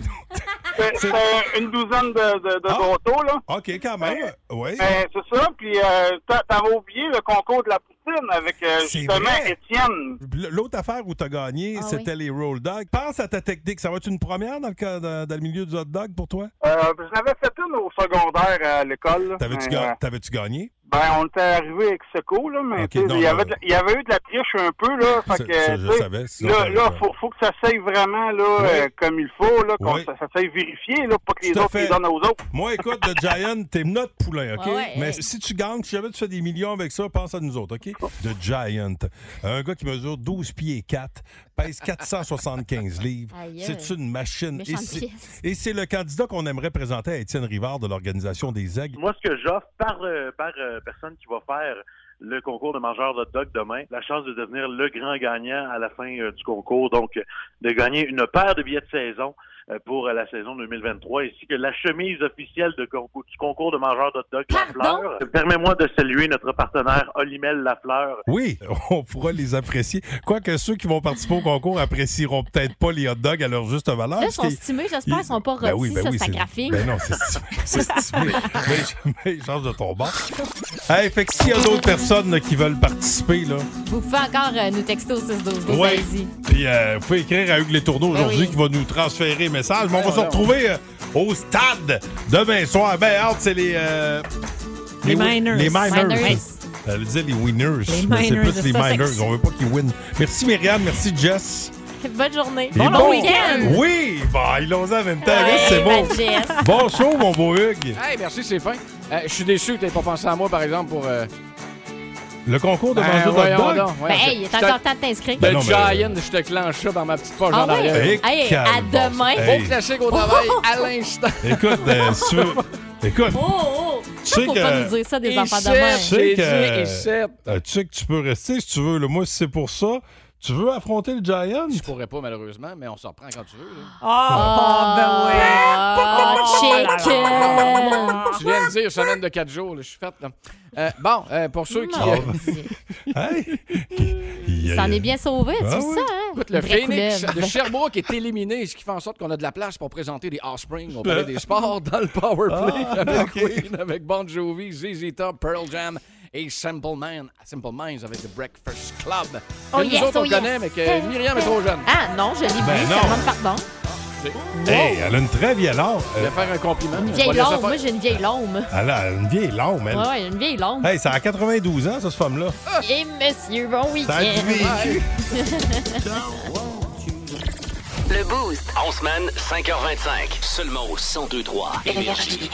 C'est c'est, une douzaine de, de, de gâteaux, là. OK, quand même. Oui. Euh, c'est ça, puis euh, t'a- t'avais oublié le concours de la poutine avec euh, justement vrai. Étienne. L'autre affaire où tu as gagné, Ah c'était les roll dogs. Pense à ta technique. Ça va être une première dans le, cas- dans, dans le milieu du hot dog pour toi? Euh, J'en avais fait une au secondaire à l'école. T'avais-tu ga- euh, t'avais-tu gagné? Ben, on était arrivé avec seco, là, mais non, il, y avait de il y avait eu de la triche un peu, là. Fait que, ça, je savais, sinon là, là faut, faut que ça s'aille vraiment, là, Oui. euh, comme il faut, là, qu'on Oui. ça, ça s'aille vérifier, là, pas que les autres les donnent aux autres. Moi, écoute, The Giant, t'es notre poulain, OK? Ouais, ouais, Mais hey. si tu gagnes, si jamais tu fais des millions avec ça, pense à nous autres, OK? The Giant. Un gars qui mesure 12 pieds et 4, pèse 475 livres. C'est une machine. Et Méchante c'est- pièce. Et c'est le candidat qu'on aimerait présenter à Étienne Rivard de l'Organisation des Aigles. Moi, ce que j'offre par, euh, par euh, personne qui va faire le concours de mangeur de dog demain, la chance de devenir le grand gagnant à la fin euh, du concours, donc euh, de gagner une paire de billets de saison euh, pour euh, la saison 2023, ainsi que la chemise officielle de concours, du concours de mangeur de hot dog Lafleur. Permets-moi de saluer notre partenaire Olimel Lafleur, Oui, on pourra les apprécier. Quoique ceux qui vont participer au concours apprécieront peut-être pas les hot dogs à leur juste valeur. Là, ils sont stimés, j'espère, ils sont pas Ben rôtis, oui, ben ça, oui, ça graphine. Ben non, c'est stimé. Mais, mais change de ton bord. Hey, fait que s'il y a d'autres personnes là, qui veulent participer, là, Vous pouvez encore euh, nous texter au 6-12. ouais. allez-y. Puis euh, vous pouvez écrire à Hugues Les Tourneaux Ben aujourd'hui oui. qui va nous transférer message. Mais on va se retrouver euh, au stade demain soir. Ben, hâte, c'est les. euh, Les Miners. Les miners. Miners. Elle disait les winners. Mais c'est Miners plus les miners. On veut pas qu'ils win. Merci Myriam, merci Jess. Bonne journée. Bon, bon- week-end. Oui, bah, ils l'ont dit en même temps. Ouais, c'est bon. Jess. Bon show, mon beau Hugues. Hey, merci, c'est fin. Euh, je suis déçu que tu pas pensé à moi, par exemple, pour. euh, Le concours de Ben, manger de hot dog? Ben, hey, il est encore temps de t'inscrire. Le Ben non, mais- Giant, je te clenche ça dans ma petite poche Ah en ouais? arrière. Hey, à calme, demain. Hey. Au classique au travail, à l'instant. Écoute, euh, si tu veux. Écoute. Oh, oh. Tu sais faut que- pas nous dire ça des Et enfants de sais que, euh, tu sais que tu peux rester si tu veux. là. Moi, si c'est pour ça, tu veux affronter le Giant? Je pourrais pas, malheureusement, mais on s'en reprend quand tu veux. là. Ah, ben oui. Oh, chicken. Tu viens de dire semaine de 4 jours, là, je suis faite. Euh, bon, euh, pour ceux qui. Euh, Hey! Il s'en est bien sauvé, tu Ah sais oui. ça, hein? Écoute, le Phoenix de Sherbrooke est éliminé, ce qui fait en sorte qu'on a de la place pour présenter des Offspring au Palais des Sports dans le Power Play Ah, avec. Queen, avec Bon Jovi, ZZ Top, Pearl Jam et Simple, Man, Simple Minds avec The Breakfast Club. Oh que nous yes, autres, on oh yes. connaît, mais que Myriam est trop jeune. Ah non, je l'ai vu, Ben je non. te demande pardon. Hey, elle a une très vieille âme. Je vais faire un compliment. Une On vieille faire- moi j'ai une vieille lombe. Elle a une vieille âme, elle. Ouais, une vieille lombe. Hey, ça a 92 ans, ça, cette femme-là. Et monsieur, bon week-end. Ça a du vécu. Le Boost. En semaine, 5h25. Seulement au 1023 Énergie.